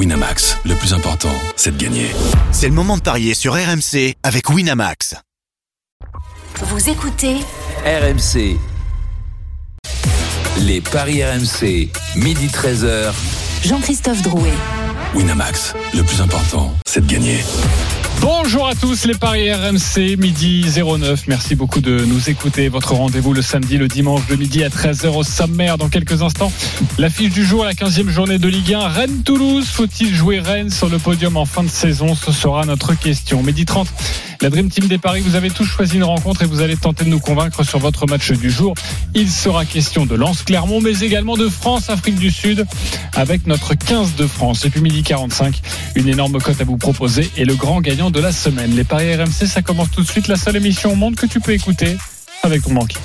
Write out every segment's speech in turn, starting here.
Winamax, le plus important, c'est de gagner. C'est le moment de parier sur RMC avec Winamax. Vous écoutez RMC. Les paris RMC, midi 13h. Jean-Christophe Drouet. Winamax, le plus important, c'est de gagner. Bonjour à tous les paris RMC, midi 09. Merci beaucoup de nous écouter. Votre rendez-vous le samedi, le dimanche de midi à 13h au sommaire. Dans quelques instants, l'affiche du jour, la 15e journée de Ligue 1. Rennes-Toulouse, faut-il jouer Rennes sur le podium en fin de saison? Ce sera notre question. Midi 30, la Dream Team des paris, vous avez tous choisi une rencontre et vous allez tenter de nous convaincre sur votre match du jour. Il sera question de Lens-Clermont, mais également de France-Afrique du Sud avec notre 15 de France. Et puis midi 45, une énorme cote à vous proposer et le grand gagnant de la semaine. Les paris RMC, ça commence tout de suite. La seule émission au monde que tu peux écouter avec ton banquier.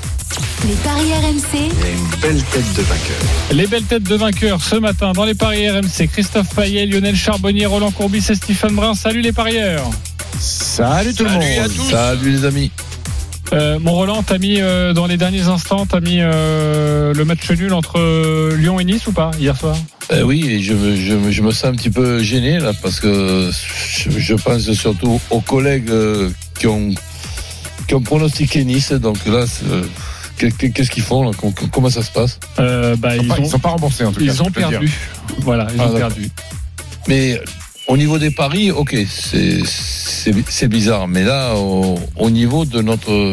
Les paris RMC. une belle tête de vainqueur. Les belles têtes de vainqueurs ce matin dans les paris RMC. Christophe Payet, Lionel Charbonnier, Roland Courbis et Stéphane Brun. Salut les parieurs. Salut tout le monde. Salut les amis. Euh, mon Roland, t'as mis euh, dans les derniers instants, t'as mis euh, le match nul entre euh, Lyon et Nice ou pas hier soir? Euh, oui, je, me- je, me- je me sens un petit peu gêné là parce que je, je pense surtout aux collègues euh, qui ont qui ont pronostiqué Nice. Donc là, euh, qu'est-ce qu'ils font là? Com- Comment ça se passe? Euh, bah, ils, ils sont pas remboursés en tout cas. ils ont perdu. Voilà, ils Ah, ont d'accord. perdu. Mais au niveau des paris, ok, c'est bizarre. Mais là, au, au niveau de notre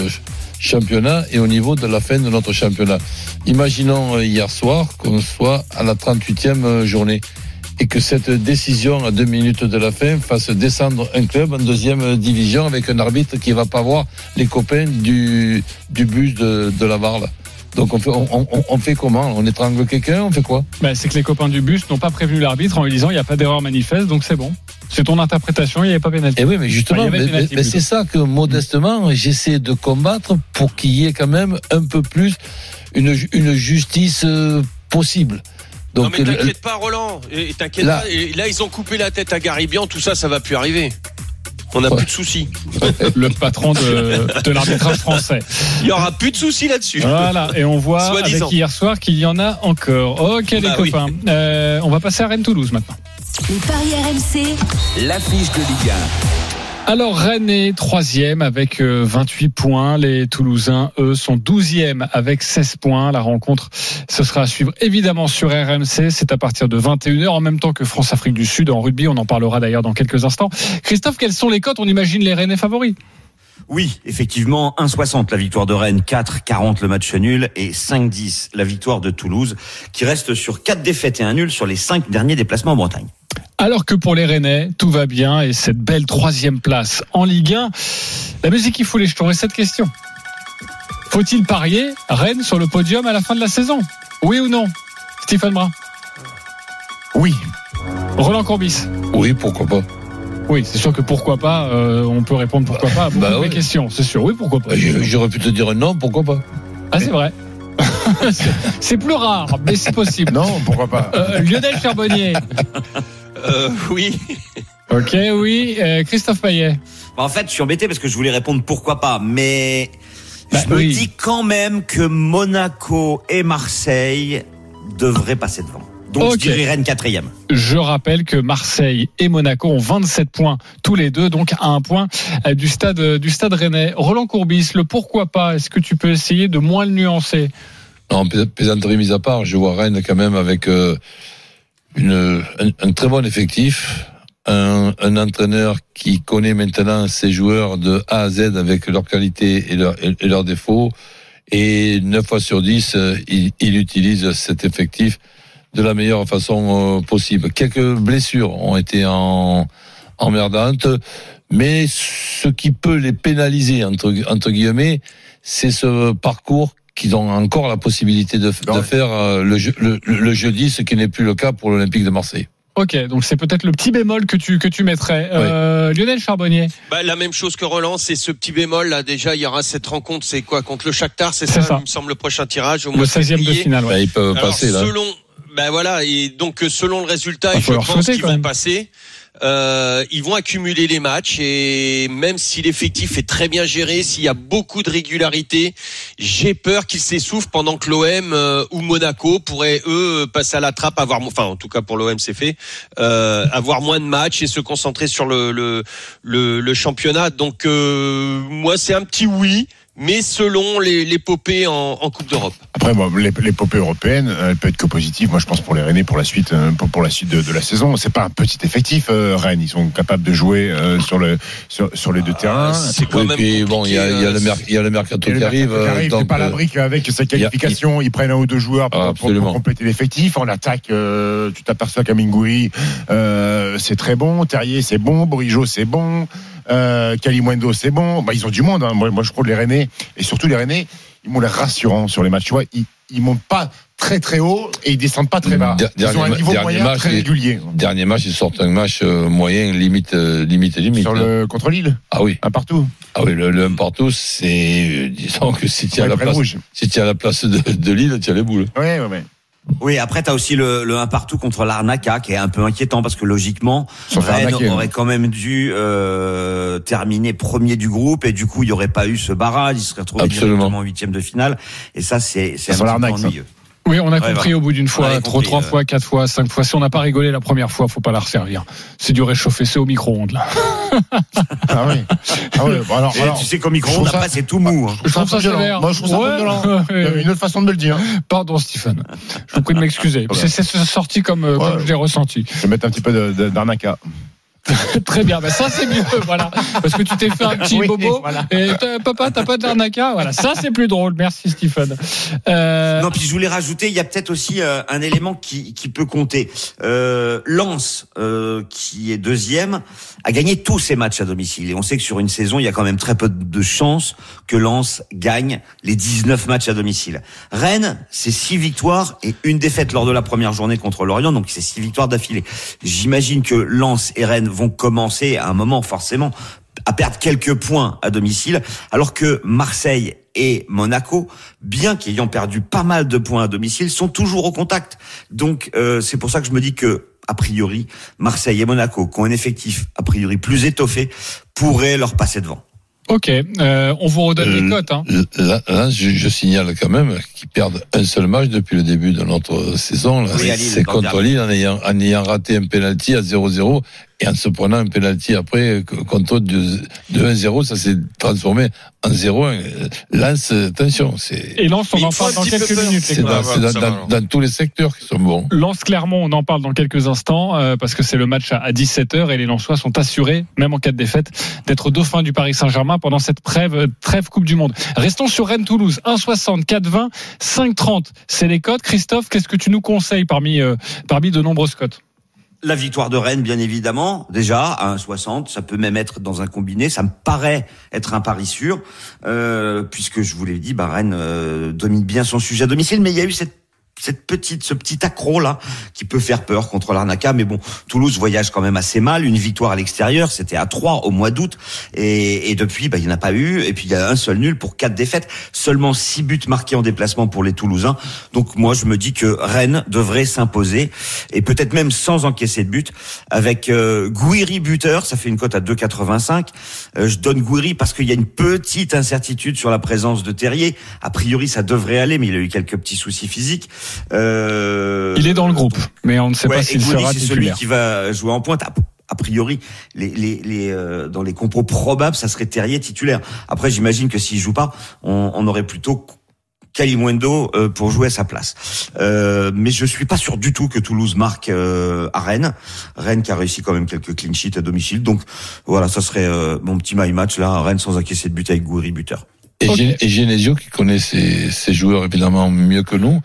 championnat et au niveau de la fin de notre championnat, imaginons euh, hier soir qu'on soit à la 38e journée et que cette décision à deux minutes de la fin fasse descendre un club en deuxième division avec un arbitre qui va pas voir les copains du, du bus de, de la Varle. Donc on fait, on, on- on fait comment On étrangle quelqu'un On fait quoi Bah, c'est que les copains du bus n'ont pas prévenu l'arbitre en lui disant il n'y a pas d'erreur manifeste, donc c'est bon. C'est ton interprétation, il n'y avait pas pénalité. Eh oui, mais justement, mais- mais c'est ça que modestement, j'essaie de combattre pour qu'il y ait quand même un peu plus une, une justice euh, possible. Non Donc, mais le- t'inquiète pas Roland, et t'inquiète Là- pas, et là ils ont coupé la tête à Garibian, tout ça ça va plus arriver. On n'a Ouais. plus de soucis. Le patron de, de l'arbitrage français. Il y aura plus de soucis là-dessus. Voilà, et on voit avec hier soir qu'il y en a encore. Ok les Bah oui. copains, Euh, on va passer à Rennes-Toulouse maintenant. Les paris RMC. L'affiche de Ligue Alors Rennes troisième avec euh, 28 points. Les Toulousains, eux, sont 12e avec 16 points. La rencontre, ce sera à suivre évidemment sur RMC. C'est à partir de 21h en même temps que France-Afrique du Sud en rugby. On en parlera d'ailleurs dans quelques instants. Christophe, quelles sont les cotes? On imagine les Rennais favoris. Oui, effectivement, 1,60 la victoire de Rennes, 4,40 le match nul et 5,10 la victoire de Toulouse, qui reste sur 4 défaites et un nul sur les 5 derniers déplacements en Bretagne. Alors que pour les Rennais, tout va bien et cette belle troisième place en Ligue 1, la musique qui fout les jetons. Et cette question faut-il parier Rennes sur le podium à la fin de la saison? Oui ou non? Stéphane Brun, Oui. Roland Courbis? oui, pourquoi pas Oui, c'est sûr que pourquoi pas, euh, on peut répondre pourquoi pas à beaucoup Bah de questions, c'est sûr. Oui, pourquoi pas. Bah, J'aurais pu te dire non, pourquoi pas Ah, c'est vrai. C'est- c'est plus rare, mais c'est possible. Non, pourquoi pas. Euh, Lionel Charbonnier. Euh, oui. Ok, oui. Euh, Christophe Payet. Bah, en fait, je suis embêté parce que je voulais répondre pourquoi pas, mais Bah, je me oui. dis quand même que Monaco et Marseille devraient passer devant. Donc je dirais Rennes quatrième. Je rappelle que Marseille et Monaco ont 27 points tous les deux, donc à un point euh, du stade euh, du stade Rennais. Roland Courbis, le pourquoi pas Est-ce que tu peux essayer de moins le nuancer? Non, plais- plaisanterie mise à part, je vois Rennes quand même avec euh, une, un, un très bon effectif, un, un entraîneur qui connaît maintenant ses joueurs de A à Z avec leurs qualités et, leurs et, et leurs défauts. Et 9 fois sur 10, euh, il, il utilise cet effectif de la meilleure façon euh, possible. Quelques blessures ont été en, emmerdantes, mais ce qui peut les pénaliser, entre, entre guillemets, c'est ce parcours qu'ils ont encore la possibilité de, faire euh, le, je- le, le jeudi, ce qui n'est plus le cas pour l'Olympique de Marseille. Ok, donc c'est peut-être le petit bémol que tu que tu mettrais. Euh, Lionel Charbonnier. Bah, la même chose que Roland, c'est ce petit bémol là. Déjà, il y aura cette rencontre, c'est quoi contre le Shakhtar, c'est ça, ça. Il me semble le prochain tirage au Le mois 16e de finale. ouais. Ben, ils peuvent Alors, passer là. selon Ben voilà, et donc euh, selon le résultat, Ah, et faut je pense qu'ils vont passer. Euh, ils vont accumuler les matchs et même si l'effectif est très bien géré, s'il y a beaucoup de régularité, j'ai peur qu'ils s'essoufflent pendant que l'OM euh, ou Monaco pourraient eux passer à la trappe, avoir, enfin en tout cas pour l'OM c'est fait, euh, avoir moins de matchs et se concentrer sur le le, le, le championnat. Donc euh, moi c'est un petit oui, mais selon les l'épopée en, en Coupe d'Europe. Après, bon, l'ép- l'épopée européenne, euh, elle peut être que positive. Moi, je pense pour les Rennais pour la suite, euh, pour, pour la suite de, de la saison. C'est pas un petit effectif, euh, Rennes. Ils sont capables de jouer euh, sur le sur, sur les deux terrains. C'est quand même puis bon, il y a, il y a le, y a le mercato qui arrive. euh, c'est pas euh, l'abri qu'avec sa qualification, ils prennent un ou deux joueurs pour, Ah, pour- pour absolument. compléter l'effectif. En attaque, euh, tu t'aperçois qu'Amingouri, euh, c'est très bon. Terrier, c'est bon. Borijo, c'est bon. Euh, Kalimundo, c'est bon. Bah, ils ont du monde. Hein. Moi, moi, je trouve les Rennais, et surtout les Rennais, ils m'ont l'air rassurants sur les matchs. Tu vois, ils, ils montent pas très très haut et ils descendent pas très bas. Ils ont un niveau moyen match, très régulier. Dernier match, ils sortent un match euh, moyen, limite, euh, limite, limite. Sur hein. le contre Lille, Ah oui, un partout? ah oui, le, le 1 partout, c'est, euh, disons que si tu as la place, si tu as la place de, de Lille, tu as les boules. Ouais, ouais, ouais. Oui, après, tu as aussi le, le 1 partout contre l'Arnaca qui est un peu inquiétant parce que logiquement, Rennes aurait hein. quand même dû euh, terminer premier du groupe et du coup, il n'y aurait pas eu ce barrage, il serait retrouvé Absolument. directement en huitième de finale. Et ça, c'est c'est un petit peu ça. Oui, on a Ouais, compris voilà. au bout d'une fois, trop compris, trois euh. fois, quatre fois, cinq fois. Si on n'a pas rigolé la première fois, faut pas la resservir. C'est du réchauffé, c'est au micro-ondes là. Ah oui. Ah ouais. Bon, alors, alors, tu sais qu'au je micro-ondes, ça- après, c'est tout mou. hein. Je trouve ça violent. Moi, je trouve ça Ouais. violent. Il y a une autre façon de me le dire. Pardon, Stephen. Je vous prie de m'excuser. C'est c'est sorti comme, euh, Ouais. comme je l'ai ressenti. Je vais mettre un petit peu d'arnaca. Très bien. Ben ça, c'est mieux. Voilà. Parce que tu t'es fait un petit Oui, bobo. voilà. Et papa, t'as pas d'arnaca. Voilà. Ça, c'est plus drôle. Merci, Stephen. Euh, Non, puis je voulais rajouter, il y a peut-être aussi euh, un élément qui, qui peut compter. Euh, Lens, euh, qui est deuxième, a gagné tous ses matchs à domicile. Et on sait que sur une saison, il y a quand même très peu de chances que Lens gagne les 19 matchs à domicile. Rennes, c'est six victoires et une défaite lors de la première journée contre Lorient, donc c'est six victoires d'affilée. J'imagine que Lens et Rennes vont commencer à un moment forcément à perdre quelques points à domicile, alors que Marseille et Monaco, bien qu'ayant perdu pas mal de points à domicile, sont toujours au contact. Donc euh, c'est pour ça que je me dis que a priori Marseille et Monaco, qui ont un effectif a priori plus étoffé, pourraient leur passer devant. ok. Euh, on vous redonne les Euh, cotes. Hein. Là, là, je, je signale quand même qu'ils perdent un seul match depuis le début de notre saison. Oui, C'est contre. Lille en ayant, en ayant raté un penalty à 0-0 et en se prenant un penalty après contre de, de 1-0, ça s'est transformé en 0-1. Euh, Lance, attention, c'est Et Lens, on en parle dans quelques minutes. les c'est dans, dans- dans- tous les secteurs qui sont bons. Lens Clermont, on en parle dans quelques instants euh, parce que c'est le match à, à 17h et les Lensois sont assurés, même en cas de défaite, d'être dauphin du Paris Saint-Germain pendant cette trêve, euh, trêve Coupe du Monde. Restons sur Rennes-Toulouse, 1,60, 4,20, 5,30. C'est les cotes. Christophe, qu'est-ce que tu nous conseilles parmi, euh, parmi de nombreuses cotes? La victoire de Rennes, bien évidemment, déjà à 1,60, ça peut même être dans un combiné. Ça me paraît être un pari sûr, euh, puisque je vous l'ai dit, bah, Rennes euh, domine bien son sujet à domicile, mais il y a eu cette cette petite, ce petit accro là qui peut faire peur contre l'Arnaca. Mais bon, Toulouse voyage quand même assez mal. Une victoire à l'extérieur, c'était à 3 au mois d'août. Et, et depuis, bah, il n'y en a pas eu. Et puis, il y a un seul nul pour quatre défaites. Seulement six buts marqués en déplacement pour les Toulousains. Donc, moi, je me dis que Rennes devrait s'imposer. Et peut-être même sans encaisser de but. Avec euh, Gouiri buteur, ça fait une cote à 2,85. Euh, je donne Gouiri parce qu'il y a une petite incertitude sur la présence de Terrier. A priori, ça devrait aller, mais il a eu quelques petits soucis physiques. Euh, Il est dans le groupe, mais on ne sait Ouais, pas s'il sera c'est celui titulaire. qui va jouer en pointe. A, priori, les, les, les, euh, dans les compos probables, ça serait Terrier titulaire. Après, j'imagine que s'il joue pas, on, on aurait plutôt Kalimundo euh, pour jouer à sa place. Euh, mais je suis pas sûr du tout que Toulouse marque euh, à Rennes. Rennes qui a réussi quand même quelques clean sheets à domicile. Donc voilà, ça serait euh, mon petit my match là, Rennes sans encaisser de but avec Gouiri buteur. Et, Ok. Gen- et Genesio, qui connaît ses, ses joueurs évidemment mieux que nous,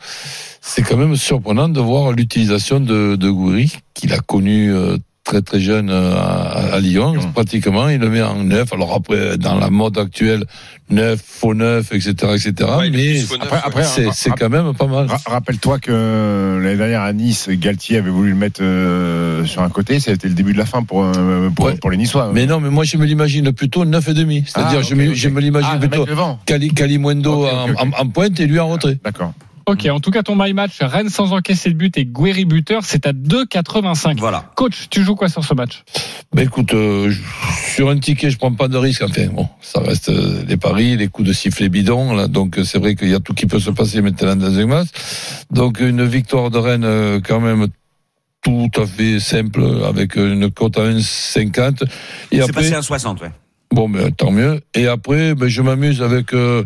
c'est quand même surprenant de voir l'utilisation de, de Gouiri, qu'il a connu euh, très très jeune euh, à, à Lyon, Lyon. pratiquement. Il le met en neuf. Alors après, dans la mode actuelle, neuf, faux neuf, etc., etc. Ouais, mais Après, ouais. c'est quand même pas mal. ra- rappelle-toi que l'année dernière à Nice, Galtier avait voulu le mettre euh, sur un côté. Ça a été le début de la fin pour, euh, pour, Ouais. pour les Niçois. Mais non, mais moi je me l'imagine plutôt neuf et demi. C'est-à-dire, Ah, je me, ok. je me l'imagine Ah, plutôt. Cali, Kalimundo Ok, ok, en, ok. en- en pointe et lui en retrait. D'accord. Ok, en tout cas, ton my match, Rennes sans encaisser de but et Guéry buteur, c'est à 2,85. Voilà. Coach, tu joues quoi sur ce match? Ben écoute, euh, sur un ticket, je prends pas de risque. Enfin, bon, ça reste euh, les paris, les coups de sifflet bidon. Là, donc euh, c'est vrai qu'il y a tout qui peut se passer maintenant dans un match. Donc une victoire de Rennes euh, quand même tout à fait simple avec une cote à 1,50. Et C'est après, passé à 60, ouais. Bon, ben tant mieux. Et après, ben, je m'amuse avec euh,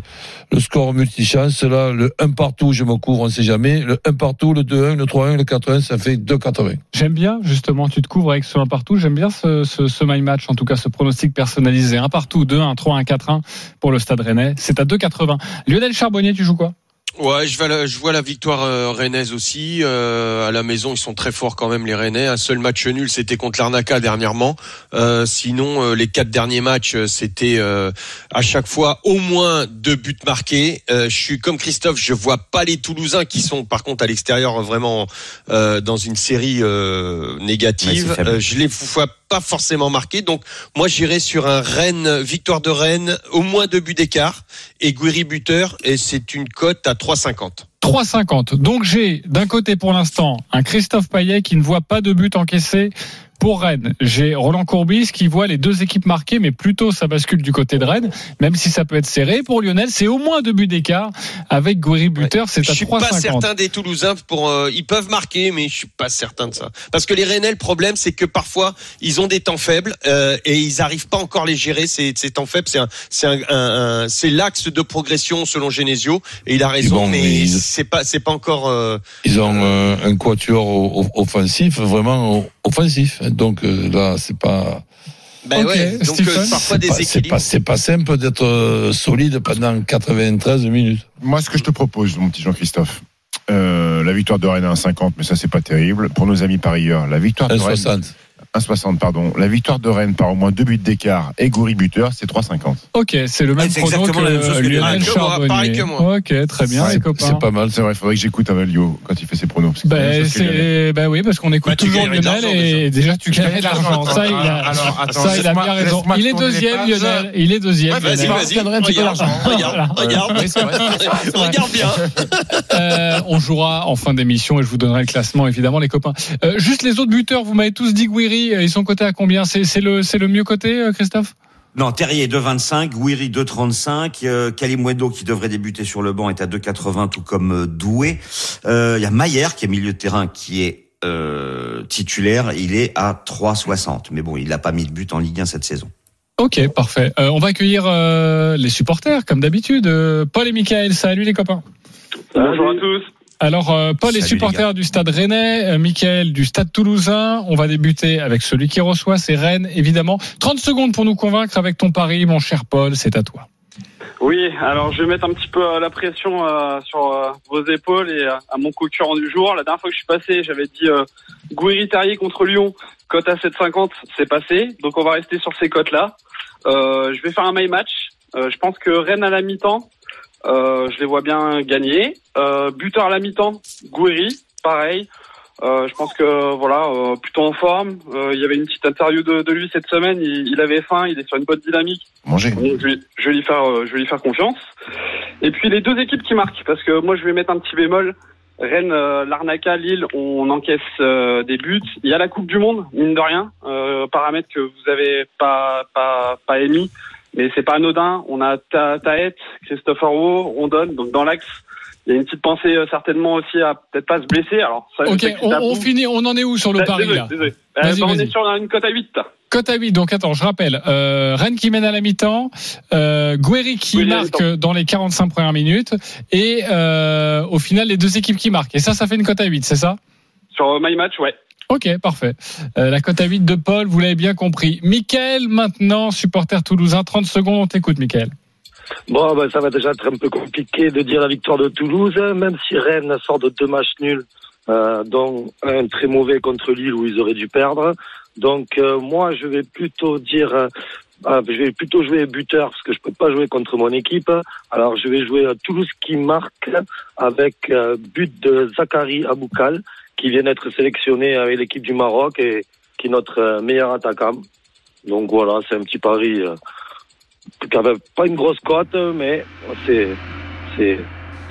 le score multichance. Là, le 1 partout, je me couvre, on sait jamais. Le 1 partout, le 2-1, le 3-1, le 4-1, ça fait 2,80. J'aime bien, justement, tu te couvres avec ce 1 partout. J'aime bien ce, ce, ce my match, en tout cas, ce pronostic personnalisé. 1 partout, 2, 1, 3, 1, 4, 1 pour le stade rennais. C'est à 2,80. Lionel Charbonnier, tu joues quoi? Ouais, je vois la, je vois la victoire euh, rennaise aussi. Euh, à la maison, ils sont très forts quand même les Rennais. Un seul match nul, c'était contre l'Arnaca dernièrement. Euh, sinon, euh, les quatre derniers matchs, euh, c'était euh, à chaque fois au moins deux buts marqués. Euh, je suis comme Christophe, je vois pas les Toulousains qui sont par contre à l'extérieur vraiment euh, dans une série euh, Ouais, négative. je les vois pas forcément marqués. Donc moi, j'irai sur un Rennes victoire de Rennes, au moins deux buts d'écart et Guéry buteur et c'est une cote à 3,50. 3,50. Donc j'ai d'un côté pour l'instant un Christophe Payet qui ne voit pas de but encaissé pour Rennes. J'ai Roland Courbis qui voit les deux équipes marquées, mais plutôt ça bascule du côté de Rennes, même si ça peut être serré. Pour Lionel, c'est au moins deux buts d'écart avec Guéry buteur, c'est Je suis pas 3,50. certain des Toulousains pour euh, ils peuvent marquer mais je suis pas certain de ça parce que les Rennais le problème c'est que parfois ils ont des temps faibles euh, et ils arrivent pas encore à les gérer ces, ces temps faibles c'est un c'est un, un- un- c'est l'axe de progression selon Genesio et il a raison bon, mais ils- c'est pas c'est pas encore euh, Ils ont euh, un quatuor offensif, vraiment offensif. Donc euh, là, c'est pas, ben Ok, ouais donc Stephen, euh, parfois c'est des c'est équilibres pas, c'est pas simple d'être euh, solide pendant 93 minutes. Moi, ce que je te propose, mon petit Jean-Christophe, euh, la victoire de Rennes à 1,50, mais ça, c'est pas terrible. Pour nos amis parieurs, la victoire de Rennes. 1,60. 1,60, pardon. La victoire de Rennes par au moins deux buts d'écart et Goury buteur, c'est 3,50. Ok, c'est le même exactement que que Lionel Lionel. Que moi, Charbonnier. pareil que moi. Ok, très bien Ouais, les copains. C'est pas mal. C'est vrai, il faudrait que j'écoute un Lio quand il fait ses pronos. parce que Ben, c'est, ben oui, parce qu'on écoute Bah, tu toujours Lionel et déjà tu gagnerais de l'argent. Ça, il a, Alors, attends, ça, il a bien raison. Il est deuxième. Lionel. Il est deuxième. Vas-y vas-y gagnerais un petit peu regarde regarde regarde bien Euh, on jouera en fin d'émission et je vous donnerai le classement évidemment les copains. Euh, juste les autres buteurs, vous m'avez tous dit Guiri, ils sont cotés à combien C'est le c'est le mieux coté euh, Christophe Non, Terrier 2,25, Guiri 2,35, euh, Kalimwendo qui devrait débuter sur le banc est à 2,80, tout comme euh, Doué. Euh, Il y a Mayer qui est milieu de terrain qui est euh, titulaire, il est à 3,60. Mais bon, il n'a pas mis de but en Ligue 1 cette saison. Ok, parfait. Euh, on va accueillir euh, les supporters comme d'habitude. Euh, Paul et Michael, salut les copains. Bonjour à tous. Alors euh, Paul est supporter du Stade Rennais, euh, Michael du Stade Toulousain. On va débuter avec celui qui reçoit, c'est Rennes évidemment. 30 secondes pour nous convaincre avec ton pari, mon cher Paul, c'est à toi. Oui, alors je vais mettre un petit peu euh, la pression euh, sur euh, vos épaules et euh, à mon concurrent du jour. La dernière fois que je suis passé, j'avais dit euh, Gouiri Terrier contre Lyon, cote à 7,50, c'est passé. Donc on va rester sur ces cotes-là. Euh, je vais faire un my match. Euh, je pense que Rennes à la mi-temps, euh, je les vois bien gagner. Euh, buteur à la mi-temps, Gouiri, pareil. Euh, je pense que voilà, euh, plutôt en forme. Euh, il y avait une petite interview de, de lui cette semaine. Il, il avait faim, il est sur une bonne dynamique. Manger. Donc, je, vais, je vais lui faire, euh, je vais lui faire confiance. Et puis les deux équipes qui marquent, parce que moi je vais mettre un petit bémol. Rennes, euh, Larnaca, Lille, on encaisse euh, des buts. Il y a la Coupe du Monde, mine de rien, euh, paramètre que vous avez pas pas pas émis, mais c'est pas anodin. On a Ta- Taët, Christopher Rowe, Rondon, donc dans l'axe. Il y a une petite pensée euh, certainement aussi à peut-être pas se blesser. Alors ça, Ok, on, on finit, on en est où sur le Désolé, pari là désolé. Euh, bah, on est sur une cote à 8. Cote à 8, donc attends, je rappelle, euh, Rennes qui mène à la mi-temps, euh, Guéry qui Guéry marque dans les 45 premières minutes, et euh, au final les deux équipes qui marquent. Et ça, ça fait une cote à 8, c'est ça? Sur My Match, ouais. Ok, parfait. Euh, la cote à 8 de Paul, vous l'avez bien compris. Michael, maintenant, supporter toulousain, 30 secondes, on t'écoute, Michael. Bon, ben, ça va déjà être un peu compliqué de dire la victoire de Toulouse, même si Rennes sort de deux matchs nuls, euh, dont un très mauvais contre Lille où ils auraient dû perdre. Donc euh, moi, je vais plutôt dire, euh, je vais plutôt jouer buteur parce que je peux pas jouer contre mon équipe. Alors je vais jouer à Toulouse qui marque avec but de Zachary Aboukal qui vient d'être sélectionné avec l'équipe du Maroc et qui est notre euh, meilleur attaquant. Donc voilà, c'est un petit pari. euh, quand même pas une grosse cote, mais c'est c'est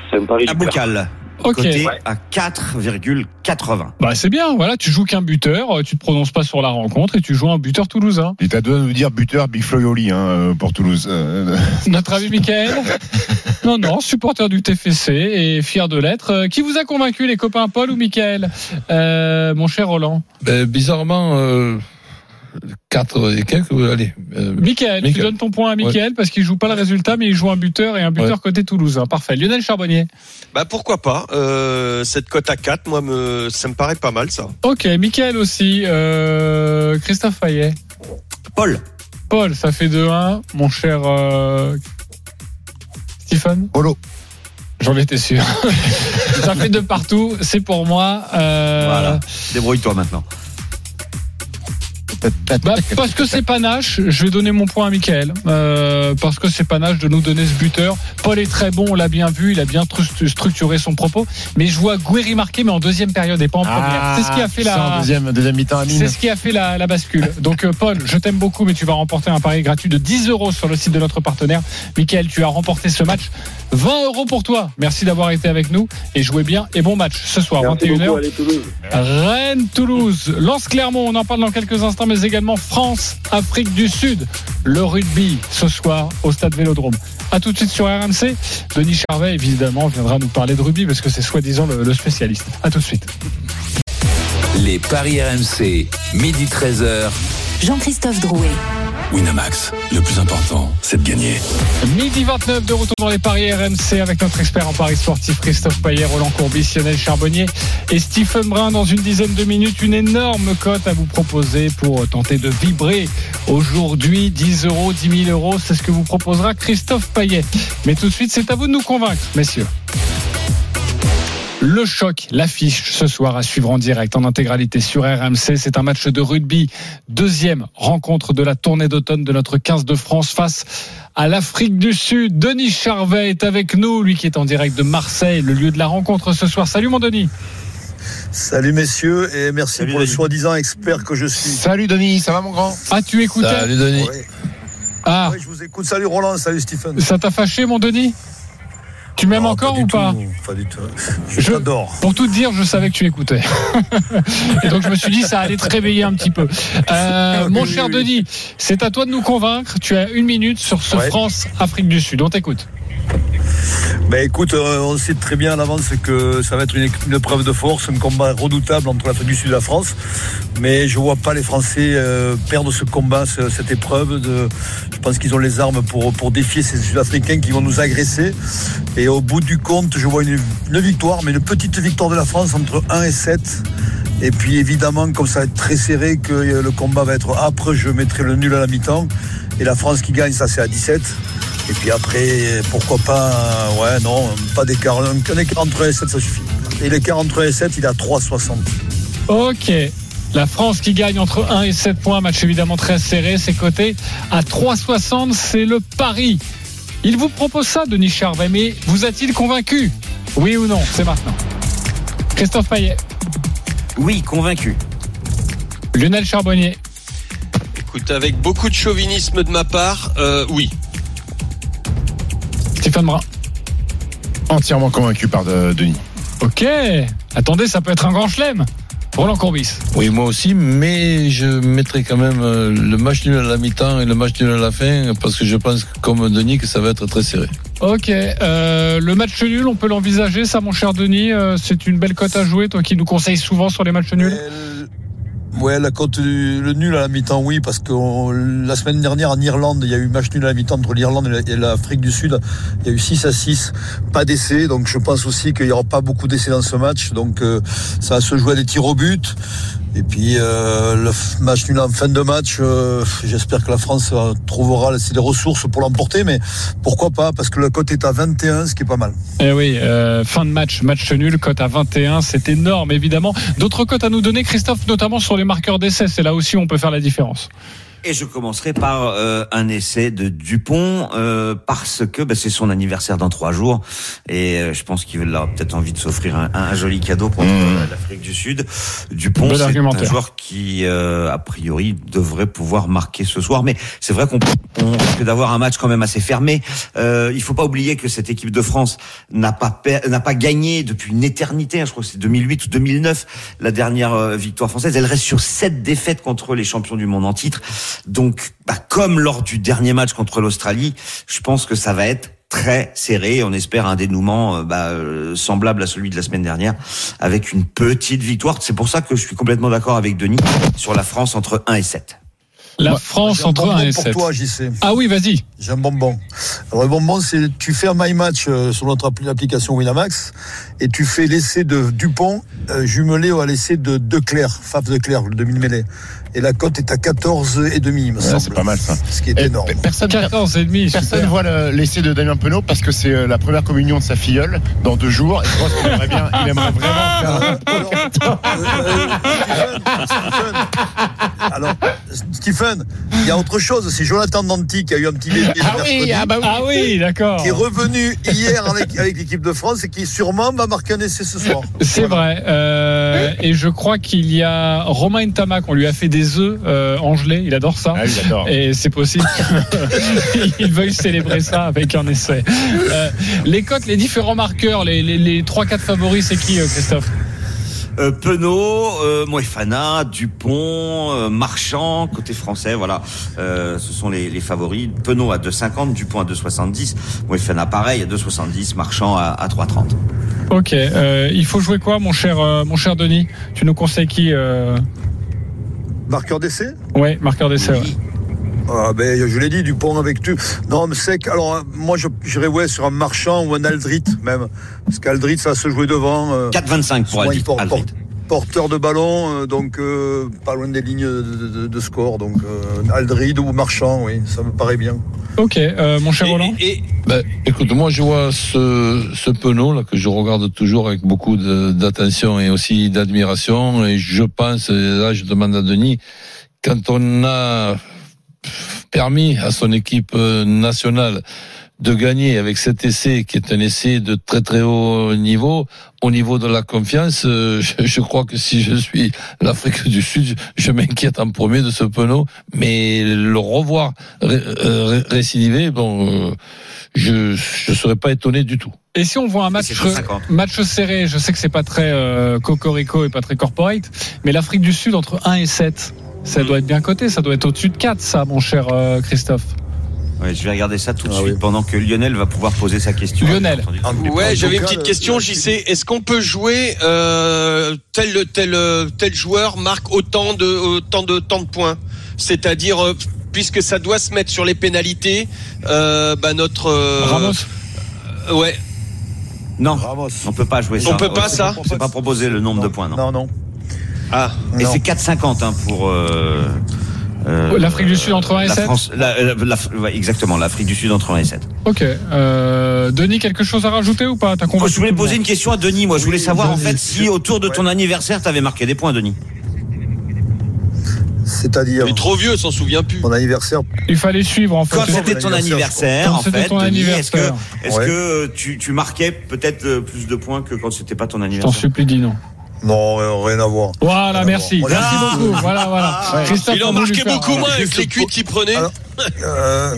c'est un pari. Bocal. Ok. Coté Ouais. à 4,80. Bah c'est bien, voilà, tu joues qu'un buteur, euh, tu te prononces pas sur la rencontre et tu joues un buteur toulousain. Il t'a donné de nous dire buteur Big Flo et Oli hein, euh, pour Toulouse. Euh, Notre ami Michael Non, non, supporter du TFC et fier de l'être. Qui vous a convaincu, les copains Paul ou Michael? Euh, Mon cher Roland. Ben, bizarrement, euh, 4 et quelques, euh, allez. euh, Michael, tu donnes ton point à Michael Ouais. parce qu'il joue pas le résultat, mais il joue un buteur et un buteur Ouais. côté toulousain. Parfait. Lionel Charbonnier. Bah pourquoi pas euh, Cette cote à 4, moi, me, ça me paraît pas mal, ça. Ok, Michael aussi. Euh, Christophe Fayet. Paul. Paul, ça fait 2-1. Mon cher euh, Stephen. Polo. J'en étais sûr. ça fait de partout. C'est pour moi. Euh, Voilà. Débrouille-toi maintenant. Bah, parce que c'est panache, je vais donner mon point à Michael. Euh, parce que c'est panache de nous donner ce buteur. Paul est très bon, on l'a bien vu, il a bien tru- structuré son propos. Mais je vois Guéry marquer, mais en deuxième période et pas en première. c'est ce qui a fait la. deuxième, deuxième. C'est ce qui a fait la, la bascule. Donc euh, Paul, je t'aime beaucoup, mais tu vas remporter un pari gratuit de 10 euros sur le site de notre partenaire. Michael, tu as remporté ce match. 20 euros pour toi. Merci d'avoir été avec nous et jouez bien et bon match ce soir, Merci 21h. beaucoup, allez Toulouse. Rennes, Toulouse, Lance Clermont, on en parle dans quelques instants, mais également France, Afrique du Sud, le rugby ce soir au stade Vélodrome. A tout de suite sur RMC. Denis Charvet, évidemment, viendra nous parler de rugby parce que c'est soi-disant le, le spécialiste. A tout de suite. Les paris RMC, midi 13h. Jean-Christophe Drouet. Winamax, le plus important, c'est de gagner. Midi 29 de retour dans les paris RMC avec notre expert en paris sportif Christophe Payet, Roland Courbis, Lionel Charbonnier et Stephen Brun dans une dizaine de minutes. Une énorme cote à vous proposer pour tenter de vibrer aujourd'hui. 10 euros, 10 000 euros, c'est ce que vous proposera Christophe Payet. Mais tout de suite, c'est à vous de nous convaincre, messieurs. Le choc, l'affiche ce soir à suivre en direct, en intégralité sur RMC. C'est un match de rugby. Deuxième rencontre de la tournée d'automne de notre 15 de France face à l'Afrique du Sud. Denis Charvet est avec nous, lui qui est en direct de Marseille, le lieu de la rencontre ce soir. Salut mon Denis. Salut messieurs et merci Salut, pour le soi-disant expert que je suis. Salut Denis, ça va mon grand? Ah, tu écoutais Salut Denis. Ouais. Ah, je vous écoute. Salut Roland, salut Stephen. ça t'a fâché mon Denis? Tu m'aimes encore ou pas tout, Pas du tout. Je, t'adore. Pour tout te dire, je savais que tu écoutais. Et donc je me suis dit, ça allait te réveiller un petit peu. Euh, mon Oui, cher. Denis, c'est à toi de nous convaincre. Tu as une minute sur ce Ouais. France-Afrique du Sud. On t'écoute. Ben écoute, euh, on sait très bien à l'avance que ça va être une, épreuve de force, un combat redoutable entre l'Afrique du Sud et la France. Mais je vois pas les Français euh, perdre ce combat, ce- cette épreuve. Je pense qu'ils ont les armes pour, pour défier ces Sud-Africains qui vont nous agresser. Et au bout du compte, je vois une, une victoire, mais une petite victoire de la France entre 1 et 7. Et puis évidemment, comme ça va être très serré, que le combat va être âpre, je mettrai le nul à la mi-temps. Et la France qui gagne, ça c'est à 17. Et puis après, pourquoi pas, euh, ouais, non, pas d'écart. Un, un écart entre 1 et 7, ça suffit. Et l'écart entre 1 et 7, il est à 3,60. Ok. La France qui gagne entre 1 et 7 points, match évidemment très serré, c'est coté à 3,60, c'est le pari. Il vous propose ça, Denis Charvet, mais vous a-t-il convaincu? Oui ou non? C'est maintenant. Christophe Payet, Oui, convaincu. Lionel Charbonnier, Écoute, avec beaucoup de chauvinisme de ma part, euh, oui. Stéphane Brun. Entièrement convaincu par de- Denis. Ok. Attendez, ça peut être un grand chelem. Roland Courbis. Oui, moi aussi, mais je mettrai quand même euh, le match nul à la mi-temps et le match nul à la fin, parce que je pense, comme Denis, que ça va être très serré. Ok. euh, le match nul, on peut l'envisager, ça, mon cher Denis. euh, c'est une belle cote à jouer, toi qui nous conseilles souvent sur les matchs nuls? Euh, Ouais, la cote, le nul à la mi-temps, oui, parce que on- la semaine dernière en Irlande, il y a eu match nul à la mi-temps entre l'Irlande et la- et l'Afrique du Sud. Il y a eu 6 à 6, pas d'essai, donc je pense aussi qu'il n'y aura pas beaucoup d'essais dans ce match. Donc euh, ça va se jouer à des tirs au but. Et puis euh, le match nul en fin de match, euh, j'espère que la France euh, trouvera les ressources pour l'emporter, mais pourquoi pas, parce que la cote est à 21, ce qui est pas mal. Eh oui, fin de match, match nul, cote à 21, c'est énorme évidemment. D'autres cotes à nous donner, Christophe, notamment sur les marqueurs d'essai, c'est là aussi où on peut faire la différence. Et je commencerai par euh, un essai de Dupont euh, parce que bah, c'est son anniversaire dans trois jours et euh, je pense qu'il a peut-être envie de s'offrir un, un joli cadeau pour euh, l'Afrique du Sud. Dupont, c'est un joueur qui euh, a priori devrait pouvoir marquer ce soir, mais c'est vrai qu'on on risque d'avoir un match quand même assez fermé. Euh, il faut pas oublier que cette équipe de France n'a pas n'a pas gagné depuis une éternité. hein, je crois que c'est 2008 ou 2009 la dernière euh, victoire française. Elle reste sur sept défaites contre les champions du monde en titre. Donc, bah, comme lors du dernier match contre l'Australie, je pense que ça va être très serré. On espère un dénouement euh, bah, euh, semblable à celui de la semaine dernière, avec une petite victoire. C'est pour ça que je suis complètement d'accord avec Denis sur la France entre 1 et 7. La France entre bonbon 1 et pour 7. toi, JC. Ah oui, vas-y. J'ai un bonbon. Alors le bonbon, c'est tu fais un my match euh, sur notre appli- application Winamax et tu fais l'essai de Dupont euh, jumelé à l'essai de Declerc, Faf Declerc, le demi mêlée. Et la cote est à 14 et demi, il me Ouais, semble. c'est pas mal ça. Ce qui est Et énorme. pe- Personne, 14 et demi. personne voit le- l'essai de Damien Penaud parce que c'est euh, la première communion de sa filleule dans deux jours. Et je pense qu'il aimerait bien, il aimerait vraiment faire un- Alors, Stephen, il y a autre chose. C'est Jonathan Danti qui a eu un petit bébé. Ah oui, ah bah oui. Ah oui, d'accord. Qui est revenu hier avec, avec l'équipe de France et qui sûrement va marquer un essai ce soir. C'est vrai. Euh, et je crois qu'il y a Romain Ntamak, on lui a fait des œufs euh, en gelée. Il adore ça. Ah oui, j'adore. Et c'est possible qu'il veuille célébrer ça avec un essai. Euh, les cotes, les différents marqueurs, les, les, les 3-4 favoris, c'est qui, euh, Christophe? Euh, Penaud, euh, Moefana, Dupont, euh, Marchand, côté français, voilà. Euh, ce sont les, les favoris. Penaud à 2,50, Dupont à 2,70, Moefana pareil à 2,70, Marchand à, à 3,30. Ok. Euh, il faut jouer quoi, mon cher, euh, mon cher Denis? Tu nous conseilles qui euh... Marqueur d'essai? Ouais, marqueur d'essai. ouais. Ah ben, je l'ai dit, Dupont avec tu. Non, mais c'est que, alors, euh, moi, je- j'irais, ouais, sur un marchand ou un Aldrit, même. Parce qu'Aldrit, ça va se jouer devant. euh, 4,25 pour souvent, il Aldrit. porte- Aldrit. porte- porteur de ballon, euh, donc, euh, pas loin des lignes de, de- de score. Donc, euh, Aldrid ou marchand, oui, ça me paraît bien. Ok, euh, mon cher Et- Roland et, Ben, écoute, moi je vois ce, ce Penaud là que je regarde toujours avec beaucoup de- d'attention et aussi d'admiration et je pense, là je demande à Denis, quand on a permis à son équipe euh, nationale de gagner avec cet essai qui est un essai de très très haut niveau, au niveau de la confiance, euh, je, je crois que si je suis l'Afrique du Sud, je m'inquiète en premier de ce Penaud, mais le revoir ré- euh, ré- récidiver, bon, euh, je ne serais pas étonné du tout. Et si on voit un match, C'est 150. match serré, je sais que c'est pas très euh, cocorico et pas très corporate, mais l'Afrique du Sud entre 1 et 7, ça doit être bien coté, ça doit être au-dessus de 4, ça, mon cher euh, Christophe. Ouais, je vais regarder ça tout de Ah suite oui. pendant que Lionel va pouvoir poser sa question. Lionel. ouais, j'avais une petite question, le- JC. Est-ce qu'on peut jouer euh, tel tel euh, tel joueur marque autant de autant de temps de points, c'est-à-dire euh, puisque ça doit se mettre sur les pénalités, euh, bah notre euh, Ramos euh, ouais. Non, Ramos. on peut pas jouer ça. On peut pas, ça C'est pas proposé le nombre de points, non. Non, non. Ah, Et c'est 4,50 hein, pour. euh, euh, L'Afrique du Sud entre 1 et la 7 France, la- la- la- ouais, Exactement, l'Afrique du Sud entre 1 et 7. Ok. Euh, Denis, quelque chose à rajouter ou pas? Je voulais poser une question à Denis. Moi, je voulais Oui, savoir en fait si autour de ton anniversaire, t'avais marqué des points, Denis. C'est-à-dire, il est trop vieux, s'en souvient plus. mon anniversaire. Il fallait suivre en fait. Quand c'était ton anniversaire, anniversaire, Quand en c'était fait, est-ce que, anniversaire. est-ce Ouais. que tu, tu marquais peut-être euh, plus de points que quand c'était pas ton Je t'en anniversaire? supplie, dis non. Non, euh, rien à voir. Voilà, Ah, merci. Merci Ah. beaucoup. Voilà, voilà. Christophe Il en a voulu marquait faire- beaucoup moins avec les cuites pour- qu'il prenait. Alors, Euh,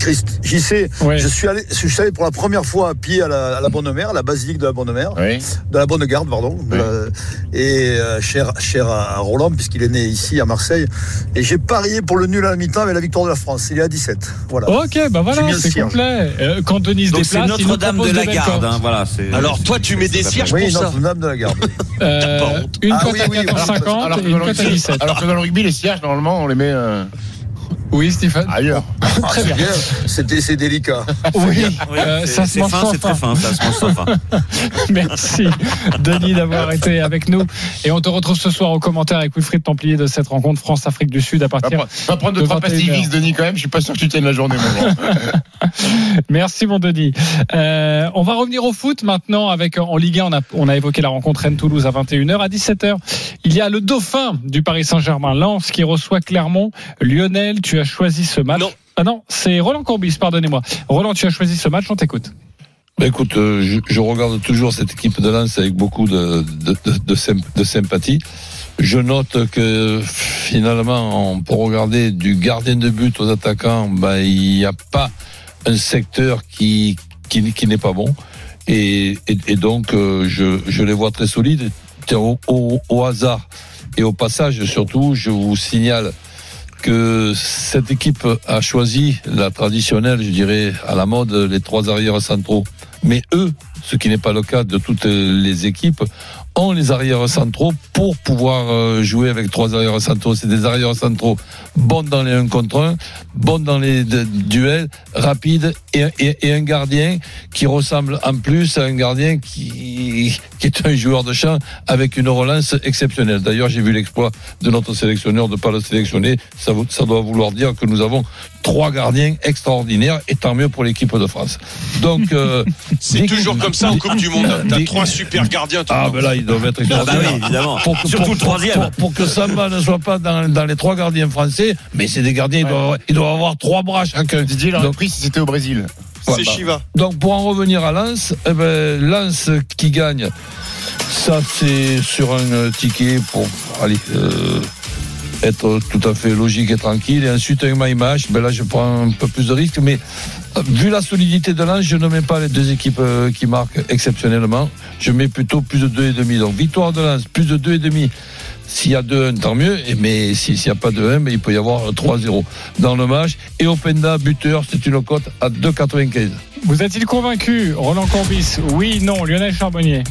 Christ, JC, Ouais. je suis allé, je suis allé pour la première fois à pied à la, à la Bonne Mère, à la basilique de la Bonne Mère, Oui. de la Bonne Garde, pardon. Oui. la- et euh, cher, cher à Roland, puisqu'il est né ici à Marseille. Et j'ai parié pour le nul à la mi-temps avec la victoire de la France. Il est à 17. Voilà. Ok, bah voilà, c'est complet. Euh, quand Denis se Donc c'est déplace, Notre-Dame de la Garde. hein, voilà, Alors toi, tu mets des cierges Oui, pour ça. Notre-Dame de la Garde. Euh, T'as pas honte. une Ah cote oui, à oui, 4,50 Alors et que, une cote à rugby, 17. alors que dans le rugby, les cierges, normalement, on les met. Oui, Stéphane. Ailleurs. Très bien. C'était c'est délicat. Oui, Oui, euh, c'est- ça se mange fin, c'est très fin. ça se mange fin. Merci, Denis, d'avoir été avec nous. Et on te retrouve ce soir au commentaire avec Wilfried Templier de cette rencontre France-Afrique du Sud à partir. va prendre de trois 21 pastilles Denis, quand même. Je suis pas sûr que tu tiennes la journée, mon grand. Merci, mon Denis. Euh, on va revenir au foot maintenant avec en Ligue 1. On a, on a évoqué la rencontre Rennes-Toulouse à 21h. À 17h, il y a le dauphin du Paris Saint-Germain, Lens, qui reçoit Clermont. Lionel, tu as choisi ce match. Non. Ah non, c'est Roland Courbis, pardonnez-moi. Roland, tu as choisi ce match, on t'écoute. Ben écoute, euh, je, je regarde toujours cette équipe de Lens avec beaucoup de, de, de, de symp- de sympathie. Je note que finalement, on peut regarder du gardien de but aux attaquants, ben, il n'y a pas un secteur qui, qui, qui n'est pas bon. Et, et, et donc, euh, je, je les vois très solides. Tiens, Au, au, au hasard et au passage, surtout, je vous signale que cette équipe a choisi la traditionnelle, je dirais, à la mode, les trois arrières centraux. Mais eux, ce qui n'est pas le cas de toutes les équipes, ont les arrières centraux pour pouvoir euh, jouer avec trois arrières centraux. C'est des arrières centraux bons dans les 1 contre 1, bons dans les duels, rapides, et, un gardien qui ressemble en plus à un gardien qui, est un joueur de champ avec une relance exceptionnelle. D'ailleurs, j'ai vu l'exploit de notre sélectionneur de ne pas le sélectionner. Ça doit vouloir dire que nous avons trois gardiens extraordinaires, et tant mieux pour l'équipe de France. Donc, euh, C'est toujours comme ça en Coupe du Monde. T'as trois super gardiens. tout ah, ben là, ils doivent être Ah bah extraordinaires. oui, évidemment. Pour Surtout pour- le troisième. Pour, pour que Samba ne soit pas dans, dans les trois gardiens français, mais c'est des gardiens, ils, doivent, ils doivent avoir trois bras chacun. Didier l'aurait Donc, pris si c'était au Brésil. C'est voilà. Shiva. Donc pour en revenir à Lens, eh ben, Lens qui gagne, ça c'est sur un euh, ticket pour aller euh, être tout à fait logique et tranquille. Et ensuite un my match, ben là je prends un peu plus de risques, mais euh, vu la solidité de Lens, je ne mets pas les deux équipes euh, qui marquent exceptionnellement. Je mets plutôt plus de 2,5. Donc victoire de Lens, plus de 2,5. S'il y a 2-1, tant mieux. Et Mais si- s'il n'y a pas de 1, mais il peut y avoir 3-0 dans le match. Et Openda, buteur, c'est une cote à 2,95. Vous êtes-il convaincu, Roland Courbis? Oui, non, Lionel Charbonnier?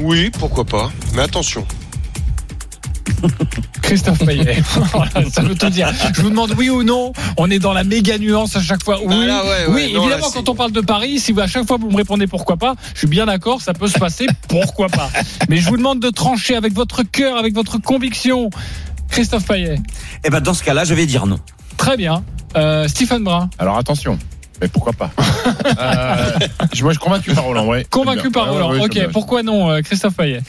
Oui, pourquoi pas. Mais attention. Christophe Payet. Voilà, ça veut tout dire. Je vous demande oui ou non. On est dans la méga nuance à chaque fois. Oui, Ah là, ouais, oui non, évidemment, là, quand on parle de Paris, si vous, à chaque fois vous me répondez pourquoi pas, je suis bien d'accord, ça peut se passer, pourquoi pas. Mais je vous demande de trancher avec votre cœur, avec votre conviction. Christophe Payet. Eh ben, dans ce cas-là, je vais dire non. Très bien. Euh, Stephen Brun. Alors attention. Mais pourquoi pas? Euh, je- Moi, je suis convaincu par Roland. Ouais. Convaincu par Ah ouais, Roland. ok, pourquoi non, euh, Christophe Payet?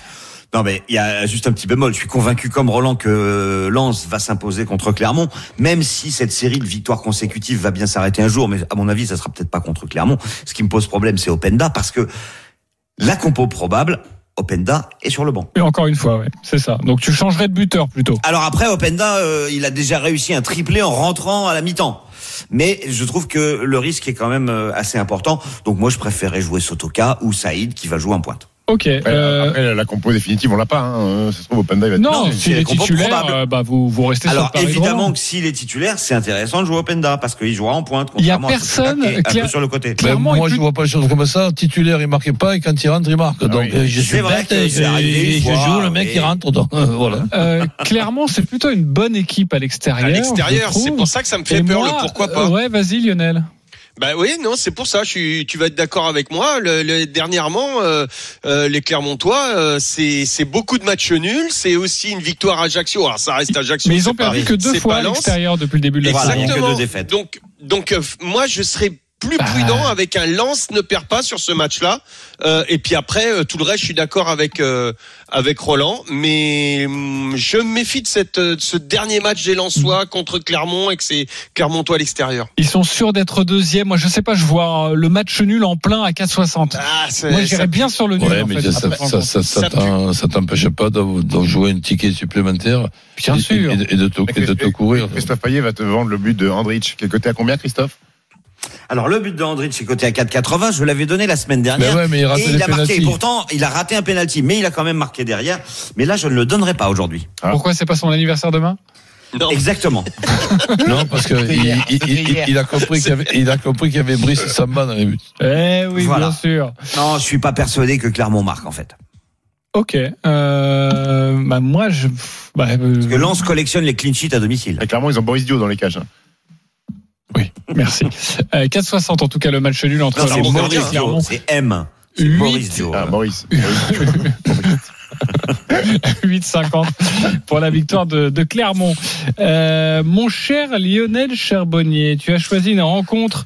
Non, mais il y a juste un petit bémol. Je suis convaincu comme Roland que Lens va s'imposer contre Clermont, même si cette série de victoires consécutives va bien s'arrêter un jour. Mais à mon avis, ça sera peut-être pas contre Clermont. Ce qui me pose problème, c'est Openda, parce que la compo probable, Openda est sur le banc. Et encore une fois, ouais, c'est ça. Donc tu changerais de buteur plutôt. Alors après, Openda, euh, il a déjà réussi un triplé en rentrant à la mi-temps. Mais je trouve que le risque est quand même euh, assez important. Donc moi, je préférais jouer Sotoka ou Saïd qui va jouer en pointe. Ok. Après, euh, après, la compo définitive, on l'a pas. Hein. Ça se trouve, Openda, il va être- non, non, s'il c'est est titulaire, euh, bah vous, vous restez sur Alors le de évidemment que s'il est titulaire, c'est intéressant de jouer Openda parce qu'il jouera en pointe. Il y a personne, qui est un Claire- peu sur le côté. Clairement, moi, il je vois pas les choses comme ça. Titulaire, il marquait pas, et quand il rentre, il marque. Ah donc, oui. euh, je suis vrai bête, que et c'est je, joue le mec oui. qui rentre. Donc, euh, voilà. Euh, clairement, c'est plutôt une bonne équipe à l'extérieur. À l'extérieur, c'est pour ça que ça me fait Et peur, moi, le pourquoi pas. euh, ouais, vas-y, Lionel. Bah oui, non, c'est pour ça. Je suis, tu vas être d'accord avec moi. Le, le- dernièrement, euh, euh, les Clermontois, euh, c'est c'est beaucoup de matchs nuls. C'est aussi une victoire à Ajaccio. Alors ça reste Ajaccio. Mais ils ont perdu que deux fois à l'extérieur depuis le début de la saison. que Exactement. deux défaites. Donc, donc euh, moi, je serais plus Bah. prudent avec un lance ne perd pas sur ce match-là. Euh, et puis après, euh, tout le reste, je suis d'accord avec euh, avec Roland, mais hum, je me méfie de cette euh, de ce dernier match des Lensois contre Clermont et que c'est Clermontois à l'extérieur. Ils sont sûrs d'être deuxième. Moi, je sais pas, je vois euh, le match nul en plein à 4,60. Ah, c'est- Moi, ça- j'irais bien sur le nul. Ouais, en mais fait, ça, ça, ça, ça, Ça pue. t'en- ça t'empêche pas de, de jouer un ticket supplémentaire. Bien et, sûr. Et, et de te, et de te courir. Christophe Payet va te vendre le but de Andrich, qui est coté à combien, Christophe? Alors le but de Andrich est coté à 4,80. Je l'avais donné la semaine dernière. Ouais, mais il rate et il a marqué. Pourtant, il a raté un penalty, mais il a quand même marqué derrière. Mais là, je ne le donnerai pas aujourd'hui. Pourquoi c'est pas son anniversaire demain? Non. Exactement. Non, parce que il, a compris qu'il y avait, il a compris qu'il y avait Brice Samba dans les buts. Eh oui, Voilà. bien sûr. Non, je suis pas persuadé que Clermont marque en fait. Ok. Euh, bah moi, je. Bah, euh, Parce que Lens collectionne les clean sheets à domicile. Et clairement, ils ont Boris Dio dans les cages. hein. Oui, merci. Euh, 4,60 en tout cas le match nul entre Non, Bordeaux et Maurice Clermont. C'est M. C'est Huit. Boris Dio. Ah, Maurice. 8,50 pour la victoire de, de Clermont. Euh, mon cher Lionel Charbonnier, tu as choisi une rencontre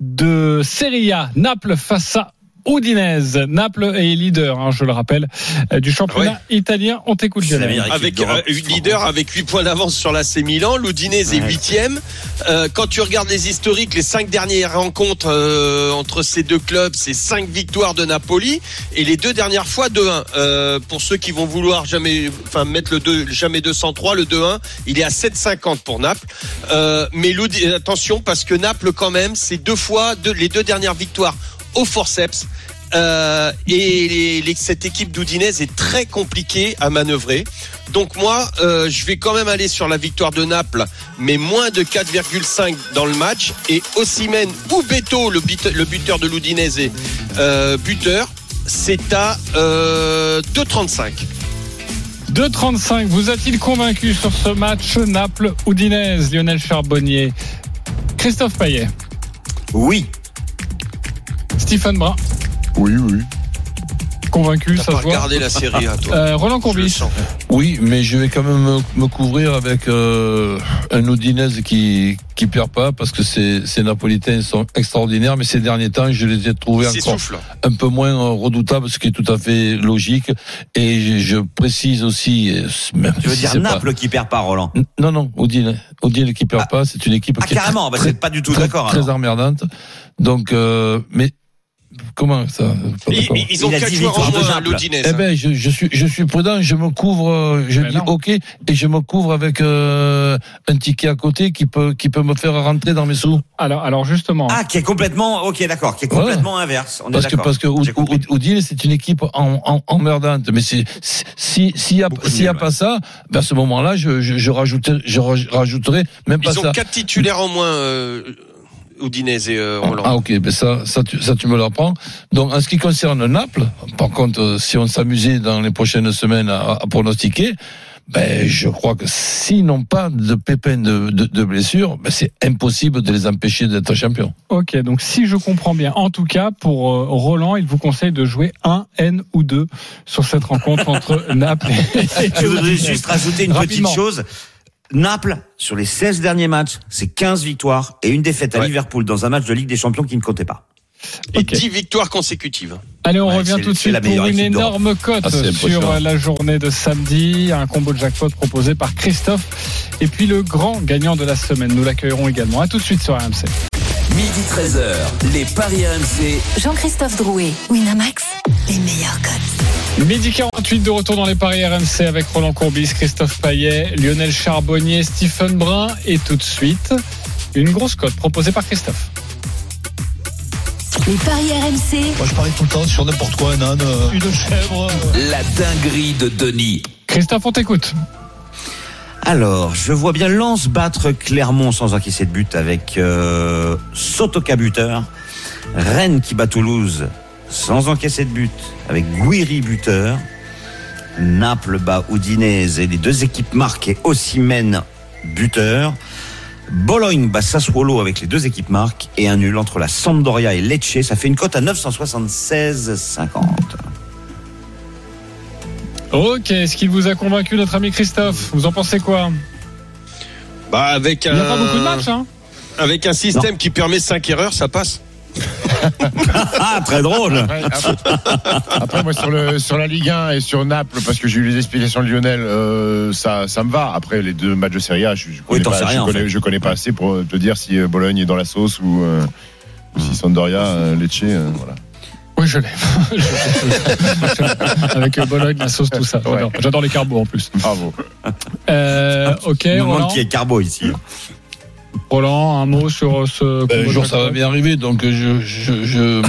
de Serie A, Naples face à Udinese. Naples est leader, hein, je le rappelle, euh, du championnat italien. On t'écoute, avec euh, leader avec 8 points d'avance sur l'AC Milan, l'Udinese est Ouais. huitième. Euh, quand tu regardes les historiques, les cinq dernières rencontres euh, entre ces deux clubs, c'est cinq victoires de Napoli et les deux dernières fois 2-1. Euh, pour ceux qui vont vouloir jamais, enfin mettre le 2, jamais 203, le 2-1, il est à 7,50 pour Naples. Euh, mais attention parce que Naples quand même, c'est deux fois deux, les deux dernières victoires au forceps. Euh, et les- les- cette équipe d'Oudinez est très compliquée à manœuvrer. Donc moi, euh, je vais quand même aller sur la victoire de Naples, mais moins de 4,5 dans le match. Et Ossimène ou Beto, le, bute- le buteur de l'Udinese, euh, buteur, c'est à euh, 2,35. 2,35. Vous a-t-il convaincu sur ce match Naples-Udinese, Lionel Charbonnier? Christophe Payet, Oui. Stephen Brun, Oui, oui. convaincu, ça se voit. la série à toi. Euh, Roland Courbis. Oui, mais je vais quand même me, me couvrir avec euh, un Udinese qui qui perd pas parce que ces, ces Napolitains sont extraordinaires, mais ces derniers temps, je les ai trouvés encore souffle. un peu moins euh, redoutables, ce qui est tout à fait logique. Et je, je précise aussi, même Tu veux si dire c'est pas- Naples qui perd pas, Roland Non, non, Udine, Udine qui perd Ah. pas, c'est une équipe Ah, qui est carrément, bah, très, c'est pas du tout très, d'accord. très alors. emmerdante. Donc, euh, mais comment ça Ils, ils- ont Il a 4 dit joueurs en moins, l'Udinese. Eh ben, je, je suis, je suis prudent, je me couvre, euh, je Mais dis non. OK, et je me couvre avec euh, un ticket à côté qui peut, qui peut me faire rentrer dans mes sous. Alors, alors justement, Ah, qui est complètement, ok, d'accord, qui est complètement inverse. On est Parce que, parce que c'est une équipe en, en, emmerdante. Mais si, s'il y a, Beaucoup s'il y a nul, pas ça, ben à ce moment-là, je, je, je rajouterai, je raj- rajouterai même pas Ils ont ça. 4 titulaires en moins, euh, Udinese et euh, Roland. Ah ok, ben ça, ça, tu, ça tu me l'apprends. Donc en ce qui concerne Naples, par contre, si on s'amusait dans les prochaines semaines à, à pronostiquer, ben je crois que s'ils n'ont pas de pépins de, de, de blessures, ben c'est impossible de les empêcher d'être champions. ok, donc si je comprends bien, en tout cas, pour euh, Roland, il vous conseille de jouer un N ou deux sur cette rencontre entre Naples et, Je voudrais juste rajouter une Rapidement. petite chose. Naples, sur les 16 derniers matchs, c'est 15 victoires et une défaite à. Liverpool dans un match de Ligue des Champions qui ne comptait pas. Et Ok. 10 victoires consécutives. Allez, on Ouais, revient tout de suite pour une énorme cote Ah, sur la journée de samedi. Un combo de jackpot proposé par Christophe. Et puis le grand gagnant de la semaine. Nous l'accueillerons également. À tout de suite sur RMC. Midi 13h, les Paris RMC. Jean-Christophe Drouet, Winamax, les meilleurs cotes. Midi 48 de retour dans les paris RMC avec Roland Courbis, Christophe Paillet, Lionel Charbonnier, Stephen Brun et tout de suite une grosse cote proposée par Christophe. Les paris RMC, Moi, je parie tout le temps sur n'importe quoi, un âne, euh, une chèvre. euh. La dinguerie de Denis. Christophe, on t'écoute. Alors, je vois bien Lens battre Clermont sans encaisser de but avec euh, Sotoka buteur. Rennes qui bat Toulouse sans encaisser de but avec Guiri buteur. Naples bat Udinese et les deux équipes marquent et Ossimène buteur. Bologne bat Sassuolo avec les deux équipes marques et un nul entre la Sampdoria et Lecce. Ça fait une cote à 976,50. Ok, est-ce qu'il vous a convaincu notre ami Christophe? Vous en pensez quoi? Bah, avec Il un, n'y a pas beaucoup de matchs, hein avec un système qui permet 5 erreurs, ça passe. Ah, très drôle Après, après- après, moi, sur, le, sur la Ligue 1 et sur Naples, parce que j'ai eu les explications de Lionel, euh, ça, ça me va. Après, les deux matchs de Serie A, je, je connais, pas, sais rien, je, en connais, fait. je connais pas assez pour te dire si euh, Bologne est dans la sauce ou, euh, ou si Sampdoria, euh, Lecce, euh, voilà. Oui, je l'ai. Avec Bologne, la sauce, tout ça. J'adore, les carbos en plus. Bravo. Euh, ok, Je me demande qui est Carbo ici. Roland, un mot sur ce Ben, un jour, ça va bien arriver, donc je, je, je,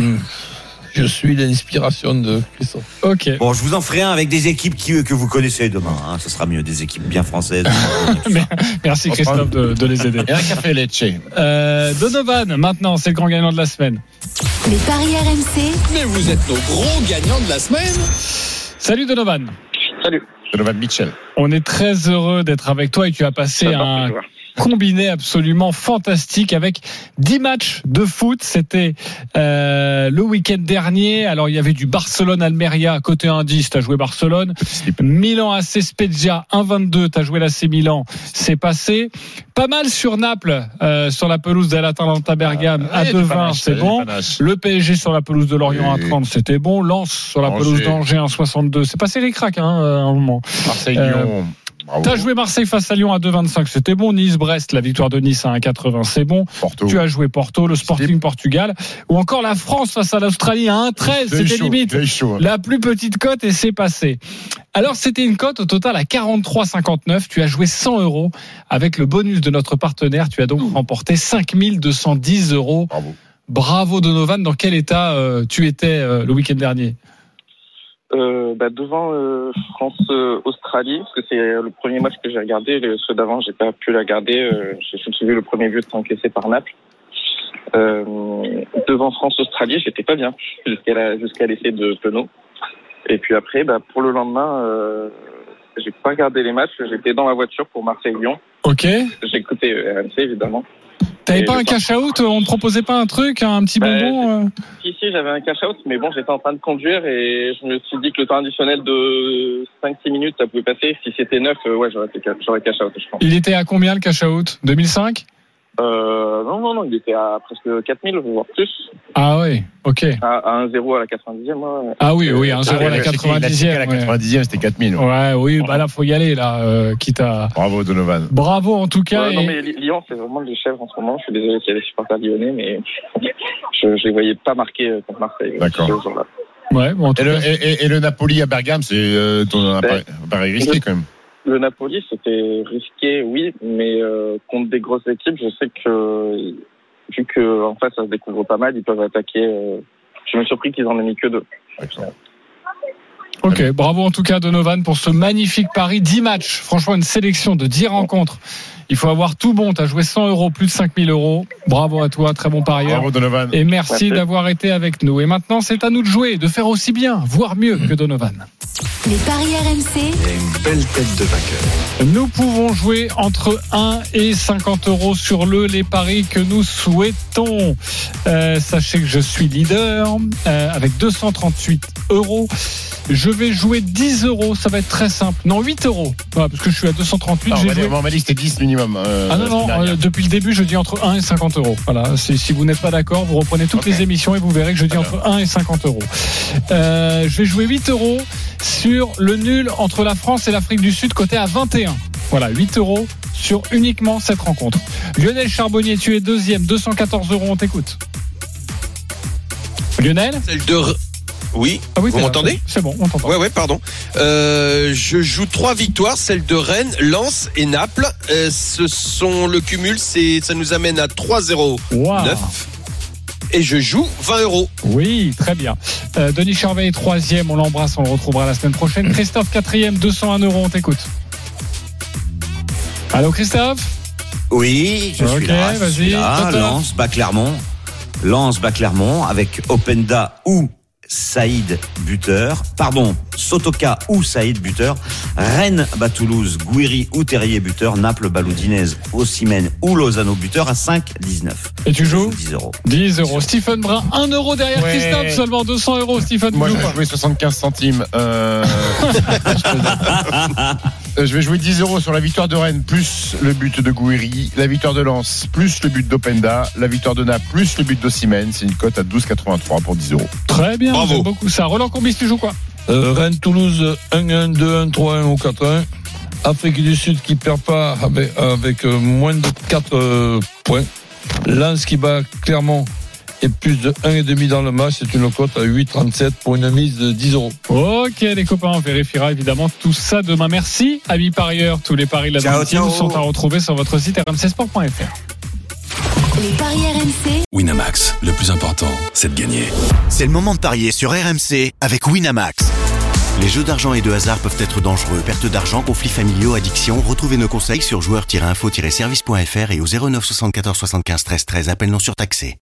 je suis l'inspiration de Christophe. Ok. Bon, je vous en ferai un avec des équipes qui, que vous connaissez demain. Hein. Ce sera mieux, des équipes bien françaises. Merci Christophe de, de les aider. Et un café Lecce. Euh, Donovan, maintenant, c'est le grand gagnant de la semaine. les paris RMC, Mais vous êtes nos gros gagnants de la semaine. Salut Donovan. Salut. Donovan Mitchell. On est très heureux d'être avec toi et tu as passé un. Combiné absolument fantastique avec 10 matchs de foot. C'était euh, le week-end dernier. Alors il y avait du Barcelone-Almeria côté indice, tu as joué Barcelone. Milan AC Spezia 1-22, tu as joué l'AC Milan. C'est passé. Pas mal sur Naples, euh, sur la pelouse de l'Atalanta Bergame à Ah, Ouais, 2-20, panache, c'est bon. Le PSG sur la pelouse de Lorient à Oui. 30, c'était bon. Lens sur la Angers. pelouse d'Angers à 62. C'est passé les cracks hein, à un moment. Marseille-Lyon. Bravo. T'as joué Marseille face à Lyon à 2,25, c'était bon. Nice-Brest, la victoire de Nice à 1,80, c'est bon. Porto. Tu as joué Porto, le Sporting Portugal, ou encore la France face à l'Australie à 1,13, J'ai eu c'était chaud, limite. chaud, hein. La plus petite cote et c'est passé. Alors c'était une cote au total à 43,59. Tu as joué 100 euros avec le bonus de notre partenaire. Tu as donc remporté 5210 euros. Bravo. Bravo Donovan. Dans quel état euh, tu étais euh, le week-end dernier? Euh, bah, devant euh, France-Australie, parce que c'est euh, le premier match que j'ai regardé. Ceux d'avant, j'ai pas pu la regarder. Euh, j'ai surtout vu le premier but encaissé par Naples. Euh, devant France-Australie, j'étais pas bien jusqu'à la- jusqu'à l'essai de Penaud. Et puis après, bah, pour le lendemain, euh, j'ai pas regardé les matchs. J'étais dans la voiture pour Marseille-Lyon. Ok. J'ai écouté euh, RMC évidemment. T'avais pas un cash out On ne proposait pas un truc, un petit Bah, bonbon euh Si, si, j'avais un cash-out, mais bon, j'étais en train de conduire et je me suis dit que le temps additionnel de 5-6 minutes, ça pouvait passer. Si c'était 9, euh, ouais, j'aurais, j'aurais cash-out, je pense. Il était à combien le cash out? 2005 Euh, non, non, non, il était à presque 4000, voire plus. Ah oui, ok. À, à 1-0 à la 90e, ouais. Ah oui, oui, un Ah, 0 à la il a checké, il a checké 90e. à la ouais. 90e, c'était 4000. Ouais, oui, bah là, faut y aller, là, euh, quitte à. Bravo, Donovan. Bravo, en tout cas. Ouais, non, mais Lyon, c'est vraiment les chèvres en ce moment. Je suis désolé qu'il y a des supporters lyonnais, mais je, je les voyais pas marquer euh, contre Marseille. D'accord. Ouais, bon, en tout Et le, cas, et, et- et le Napoli à Bergame, c'est euh, ton appareil, appareil risqué quand même. Le Napoli, c'était risqué, oui, mais euh, contre des grosses équipes, je sais que vu que en fait ça se découvre pas mal, ils peuvent attaquer. euh, je me suis surpris qu'ils en aient mis que deux. Ok, bravo en tout cas Donovan pour ce magnifique pari. 10 matchs, franchement une sélection de 10 rencontres. Il faut avoir tout bon, tu as joué 100 euros, plus de 5000 euros. Bravo à toi, très bon parieur. Bravo, Donovan. Et merci, Merci. d'avoir été avec nous. Et maintenant, c'est à nous de jouer, de faire aussi bien, voire mieux que Donovan. Les paris RMC, une belle tête de vainqueur. Nous pouvons jouer entre 1 et 50 euros sur le les paris que nous souhaitons. Euh, sachez que je suis leader euh, avec 238 euros. Je vais jouer 10 euros, ça va être très simple. Non, 8 euros. Voilà, parce que je suis à 238. Non, on m'a dit- joué- on m'a dit que c'était 10 minimum. euh, Ah non, non, euh, depuis le début, je dis entre 1 et 50 euros. Voilà, si vous n'êtes pas d'accord, vous reprenez toutes les émissions et vous verrez que je dis entre 1 et 50 euros. Euh, je vais jouer 8 euros sur le nul entre la France et l'Afrique du Sud, côté à 21. Voilà, 8 euros sur uniquement cette rencontre. Lionel Charbonnier, tu es deuxième, 214 euros, on t'écoute. Lionel Celle de. Oui. Ah oui, Vous m'entendez C'est bon, on t'entend. Ouais, ouais, pardon. Euh, je joue trois victoires, celle de Rennes, Lens et Naples. Euh, ce sont le cumul, c'est, ça nous amène à 3-0. Wow. 9. Et je joue 20 euros. Oui, très bien. Euh, Denis Charvet est troisième, on l'embrasse, on le retrouvera la semaine prochaine. Christophe quatrième, 201 euros, on t'écoute. Allô Christophe? Oui, je Ok, suis là. je vas-y, suis là. Toto. Lance, bas Clermont. Lance, bas Clermont avec Openda ou Saïd buteur. Pardon, Sotoka ou Saïd buteur. Rennes, bas Toulouse, Gouiri ou Terrier buteur. Naples, Baloudinez, Ossimène ou Lozano buteur à 5,19. Et tu joues 10 euros. 10 euros. Stephen Brun, 1 euro derrière Ouais. Christophe, seulement 200 euros. Stephen, Moi, je jouer 75 centimes. Euh, je vais jouer 10 euros sur la victoire de Rennes, plus le but de Gouiri, la victoire de Lens, plus le but d'Openda, la victoire de Naples, plus le but d'Ossimène. C'est une cote à 12,83 pour 10 euros. Très bien, Bravo. j'aime beaucoup ça. Roland Combis, tu joues quoi? Euh, Rennes, Toulouse, 1-1, 2-1, 3-1 ou 4-1. Afrique du Sud qui perd pas avec, avec euh, moins de 4 euh, points. Lens qui bat Clermont et plus de 1,5 dans le match. C'est une cote à 8,37 pour une mise de 10 euros. Ok, les copains, on vérifiera évidemment tout ça demain. Merci, amis parieurs. Tous les paris de la Ciao, sont à retrouver sur votre site rmcsport.fr. les paris RMC, Winamax, le plus important, c'est de gagner. C'est le moment de parier sur RMC avec Winamax. Les jeux d'argent et de hasard peuvent être dangereux. Perte d'argent, conflits familiaux, addiction. Retrouvez nos conseils sur joueurs-info-service.fr et au 09 74 75 13 13. Appel non surtaxé.